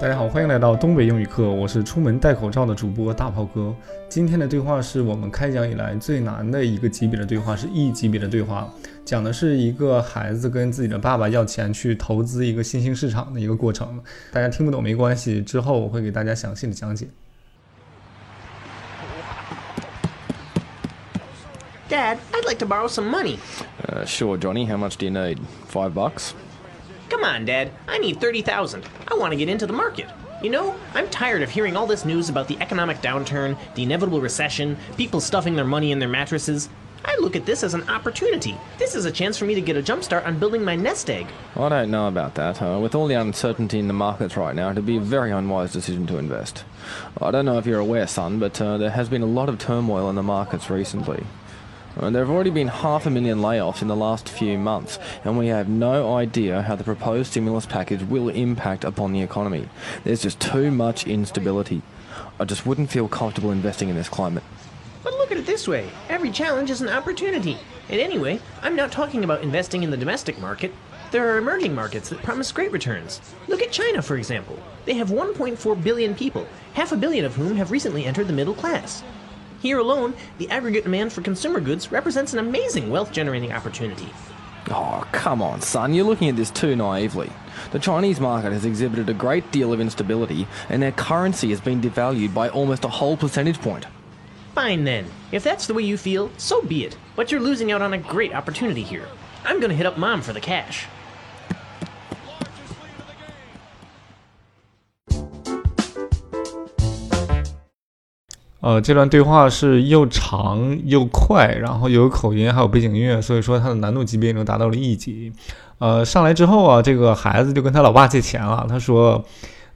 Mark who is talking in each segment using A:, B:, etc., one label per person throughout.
A: 大家好，欢迎来到东北英语课，我是出门戴口罩的主播大炮哥。今天的对话是我们开讲以来最难的一个级别的对话，是 E 级别的对话，讲的是一个孩子跟自己的爸爸要钱去投资一个新兴市场的一个过程。大家听不懂没关系，之后我会给大家详细的讲解。
B: Dad, I'd like to borrow some money.
C: Uh, sure, Johnny. How much do you need? Five bucks?
B: Come on, Dad. I need 30,000. I want to get into the market. You know, I'm tired of hearing all this news about the economic downturn, the inevitable recession, people stuffing their money in their mattresses. I look at this as an opportunity. This is a chance for me to get a jump start on building my nest egg.
C: I don't know about that. Uh, with all the uncertainty in the markets right now, it'd be a very unwise decision to invest. I don't know if you're aware, son, but uh, there has been a lot of turmoil in the markets recently. Uh, there have already been half a million layoffs in the last few months, and we have no idea how the proposed stimulus package will impact upon the economy. There's just too much instability. I just wouldn't feel comfortable investing in this climate.
B: But look at it this way every challenge is an opportunity. And anyway, I'm not talking about investing in the domestic market. There are emerging markets that promise great returns. Look at China, for example. They have 1.4 billion people, half a billion of whom have recently entered the middle class. Here alone, the aggregate demand for consumer goods represents an amazing wealth generating opportunity.
C: Oh, come on, son, you're looking at this too naively. The Chinese market has exhibited a great deal of instability, and their currency has been devalued by almost a whole percentage point.
B: Fine then. If that's the way you feel, so be it. But you're losing out on a great opportunity here. I'm gonna hit up mom for the cash.
A: 呃，这段对话是又长又快，然后有口音，还有背景音乐，所以说它的难度级别已经达到了一级。呃，上来之后啊，这个孩子就跟他老爸借钱了。他说：“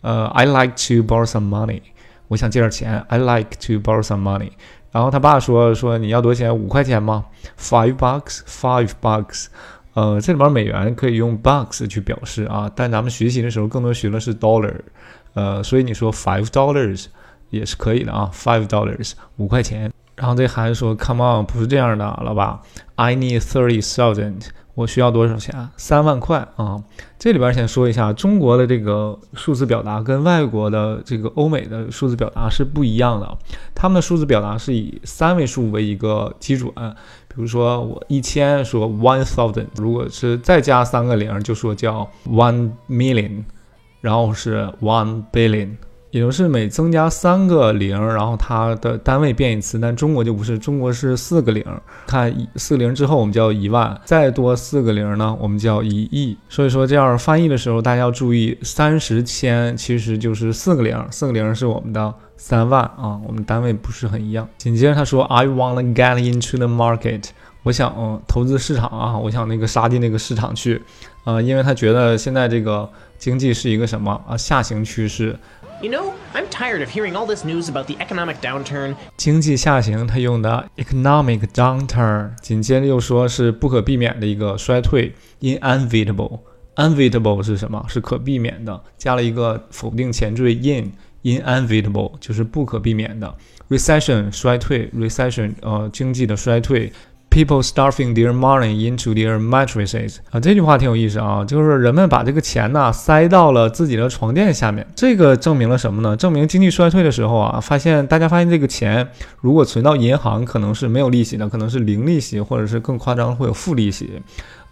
A: 呃，I like to borrow some money，我想借点钱。I like to borrow some money。”然后他爸说：“说你要多少钱？五块钱吗？Five bucks，five bucks。呃，这里面美元可以用 bucks 去表示啊，但咱们学习的时候更多学的是 dollar，呃，所以你说 five dollars。也是可以的啊，five dollars 五块钱。然后这孩子说，Come on，不是这样的，老爸，I need thirty thousand，我需要多少钱？三万块啊。这里边先说一下，中国的这个数字表达跟外国的这个欧美的数字表达是不一样的。他们的数字表达是以三位数为一个基准，比如说我一千说 one thousand，如果是再加三个零，就说叫 one million，然后是 one billion。也就是每增加三个零，然后它的单位变一次，但中国就不是，中国是四个零。看四个零之后，我们叫一万，再多四个零呢，我们叫一亿。所以说这样翻译的时候，大家要注意，三十千其实就是四个零，四个零是我们的三万啊，我们单位不是很一样。紧接着他说，I wanna get into the market，我想嗯投资市场啊，我想那个杀进那个市场去，啊，因为他觉得现在这个经济是一个什么啊下行趋势。
B: You know, I'm tired of hearing all this news about the economic downturn.
A: 经济下行，他用的 economic downturn，紧接着又说是不可避免的一个衰退，inevitable。inevitable 是什么？是可避免的，加了一个否定前缀 in，inevitable 就是不可避免的。recession 衰退，recession 呃经济的衰退。People stuffing their money into their mattresses 啊，这句话挺有意思啊，就是人们把这个钱呢塞到了自己的床垫下面。这个证明了什么呢？证明经济衰退的时候啊，发现大家发现这个钱如果存到银行，可能是没有利息的，可能是零利息，或者是更夸张会有负利息。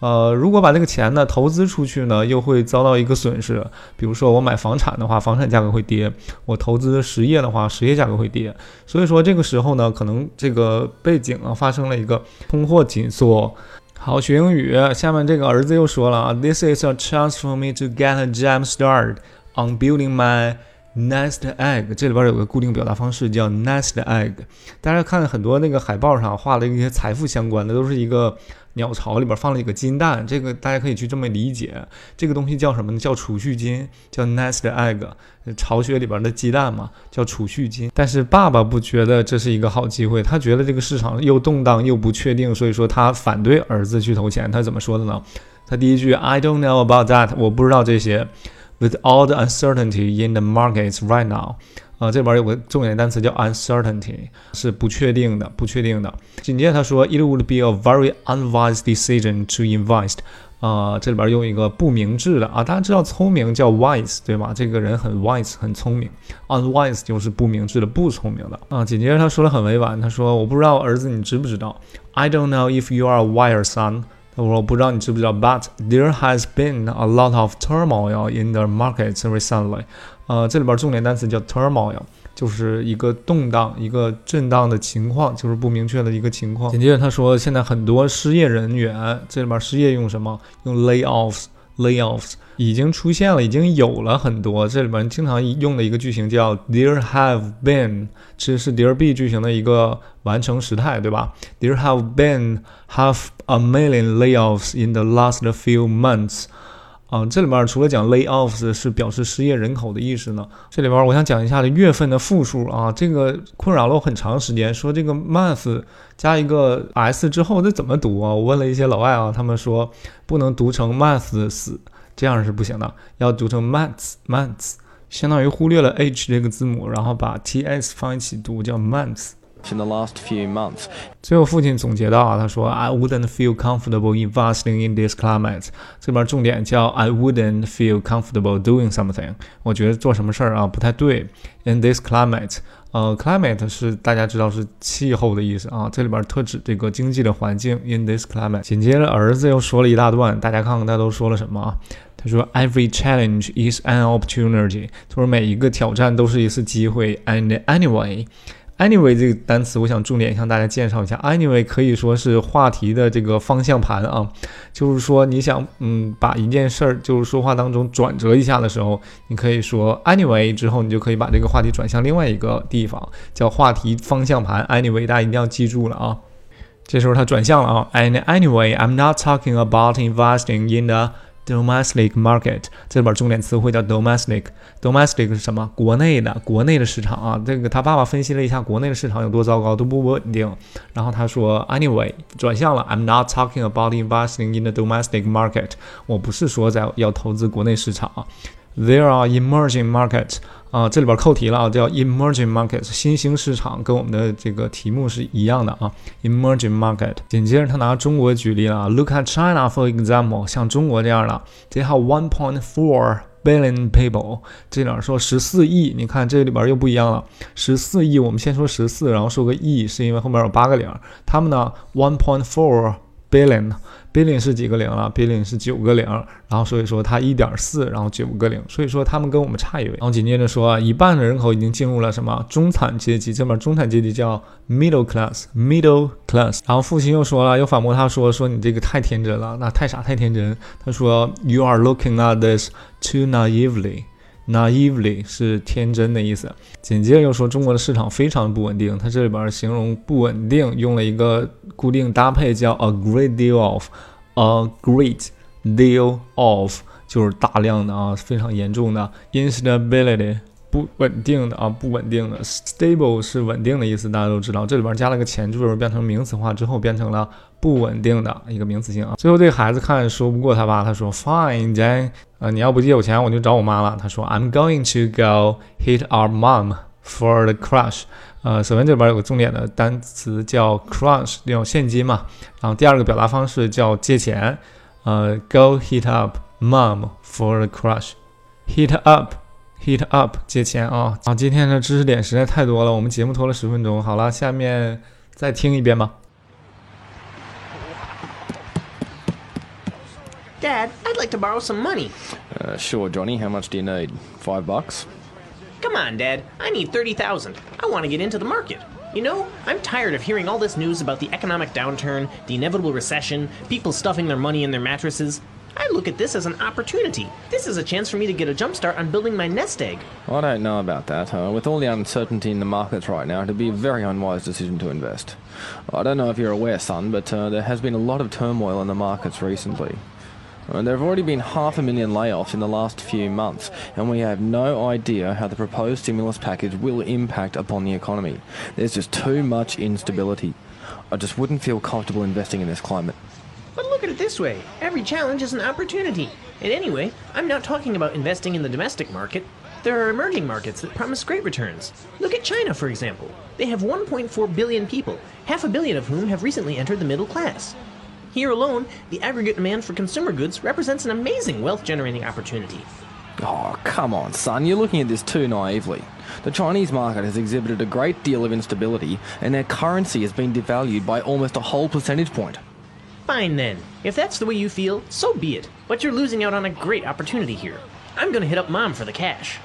A: 呃，如果把这个钱呢投资出去呢，又会遭到一个损失。比如说我买房产的话，房产价格会跌；我投资实业的话，实业价格会跌。所以说这个时候呢，可能这个背景啊发生了一个通货紧缩。好，学英语。下面这个儿子又说了，This is a chance for me to get a jump start on building my nest egg。这里边有个固定表达方式叫 nest egg。大家看很多那个海报上画了一些财富相关的，都是一个。鸟巢里边放了一个金蛋，这个大家可以去这么理解。这个东西叫什么呢？叫储蓄金，叫 nest egg。巢穴里边的鸡蛋嘛，叫储蓄金。但是爸爸不觉得这是一个好机会，他觉得这个市场又动荡又不确定，所以说他反对儿子去投钱。他怎么说的呢？他第一句 I don't know about that，我不知道这些。With all the uncertainty in the markets right now，啊，这边有个重点单词叫 uncertainty，是不确定的，不确定的。紧接着他说，It would be a very unwise decision to invest。啊，这里边用一个不明智的啊，大家知道聪明叫 wise 对吗？这个人很 wise 很聪明，unwise 就是不明智的不聪明的啊。紧接着他说的很委婉，他说我不知道儿子你知不知道？I don't know if you are a wire son。他说我不知道你知不知道，but there has been a lot of turmoil in the markets recently。呃，这里边重点单词叫 turmoil。就是一个动荡、一个震荡的情况，就是不明确的一个情况。紧接着他说，现在很多失业人员，这里边失业用什么？用 layoffs layoffs 已经出现了，已经有了很多。这里面经常用的一个句型叫 there have been，其实是 there be 句型的一个完成时态，对吧？There have been half a million layoffs in the last few months。啊，这里面除了讲 layoffs 是表示失业人口的意思呢，这里边我想讲一下的月份的复数啊，这个困扰了我很长时间。说这个 month 加一个 s 之后，这怎么读啊？我问了一些老外啊，他们说不能读成 months，这样是不行的，要读成 months，months，相当于忽略了 h 这个字母，然后把 ts 放一起读，叫 months。
C: In the last few months.
A: 最后，父亲总结到啊，他说：“I wouldn't feel comfortable investing in this climate。”这边重点叫 “I wouldn't feel comfortable doing something”。我觉得做什么事儿啊不太对。In this climate，呃，climate 是大家知道是气候的意思啊，这里边特指这个经济的环境。In this climate，紧接着儿子又说了一大段，大家看看他都说了什么啊？他说：“Every challenge is an opportunity。”他说每一个挑战都是一次机会。And anyway。Anyway，这个单词我想重点向大家介绍一下。Anyway 可以说是话题的这个方向盘啊，就是说你想嗯把一件事儿就是说话当中转折一下的时候，你可以说 Anyway 之后，你就可以把这个话题转向另外一个地方，叫话题方向盘。Anyway，大家一定要记住了啊。这时候它转向了啊。And anyway，I'm not talking about investing in the Domestic market，这里边重点词汇叫 domestic。domestic 是什么？国内的，国内的市场啊。这个他爸爸分析了一下国内的市场有多糟糕，都不稳定。然后他说，anyway，转向了。I'm not talking about investing in the domestic market。我不是说在要投资国内市场啊。There are emerging markets。啊，这里边扣题了啊，叫 emerging markets，新兴市场，跟我们的这个题目是一样的啊，emerging market。紧接着他拿中国举例了，Look at China for example，像中国这样的，they have one point four billion people。这哪说十四亿？你看这里边又不一样了，十四亿，我们先说十四，然后说个亿，是因为后面有八个零。他们呢，one point four billion billion。billion 是几个零了？billion 是九个零，然后所以说它一点四，然后九个零，所以说他们跟我们差一位。然后紧接着说，一半的人口已经进入了什么中产阶级？这边中产阶级叫 middle class，middle class。然后父亲又说了，又反驳他说，说你这个太天真了，那太傻太天真。他说，You are looking at this too naively。naively 是天真的意思。紧接着又说中国的市场非常不稳定，它这里边形容不稳定用了一个固定搭配叫 a great deal of，a great deal of 就是大量的啊，非常严重的 instability。不稳定的啊，不稳定的，stable 是稳定的意思，大家都知道。这里边加了个前缀，变成名词化之后，变成了不稳定的一个名词性啊。最后这个孩子看说不过他爸，他说 Fine then，呃，你要不借我钱，我就找我妈了。他说 I'm going to go hit our mom for the crush。呃，首先这里边有个重点的单词叫 crush，那种现金嘛。然后第二个表达方式叫借钱，呃，go hit up mom for the crush，hit up。Heat up，借钱啊！啊，今天的知识点实在太多了，我们节目拖了十分钟。好了，下面再听一遍吧。
B: Dad, I'd like to borrow some money.
C: Uh, sure, Johnny. How much do you need? Five bucks?
B: Come on, Dad. I need 30,000. I want to get into the market. You know, I'm tired of hearing all this news about the economic downturn, the inevitable recession, people stuffing their money in their mattresses. I look at this as an opportunity. This is a chance for me to get a jump start on building my nest egg.
C: I don't know about that. Uh, with all the uncertainty in the markets right now, it'd be a very unwise decision to invest. I don't know if you're aware, son, but uh, there has been a lot of turmoil in the markets recently. Uh, there have already been half a million layoffs in the last few months, and we have no idea how the proposed stimulus package will impact upon the economy. There's just too much instability. I just wouldn't feel comfortable investing in this climate.
B: But look at it this way every challenge is an opportunity. And anyway, I'm not talking about investing in the domestic market. There are emerging markets that promise great returns. Look at China, for example. They have 1.4 billion people, half a billion of whom have recently entered the middle class. Here alone, the aggregate demand for consumer goods represents an amazing wealth generating opportunity.
C: Oh, come on, son. You're looking at this too naively. The Chinese market has exhibited a great deal of instability, and their currency has been devalued by almost a whole percentage point.
B: Fine then. If that's the way you feel, so be it. But you're losing out on a great opportunity here. I'm gonna hit up mom for the cash.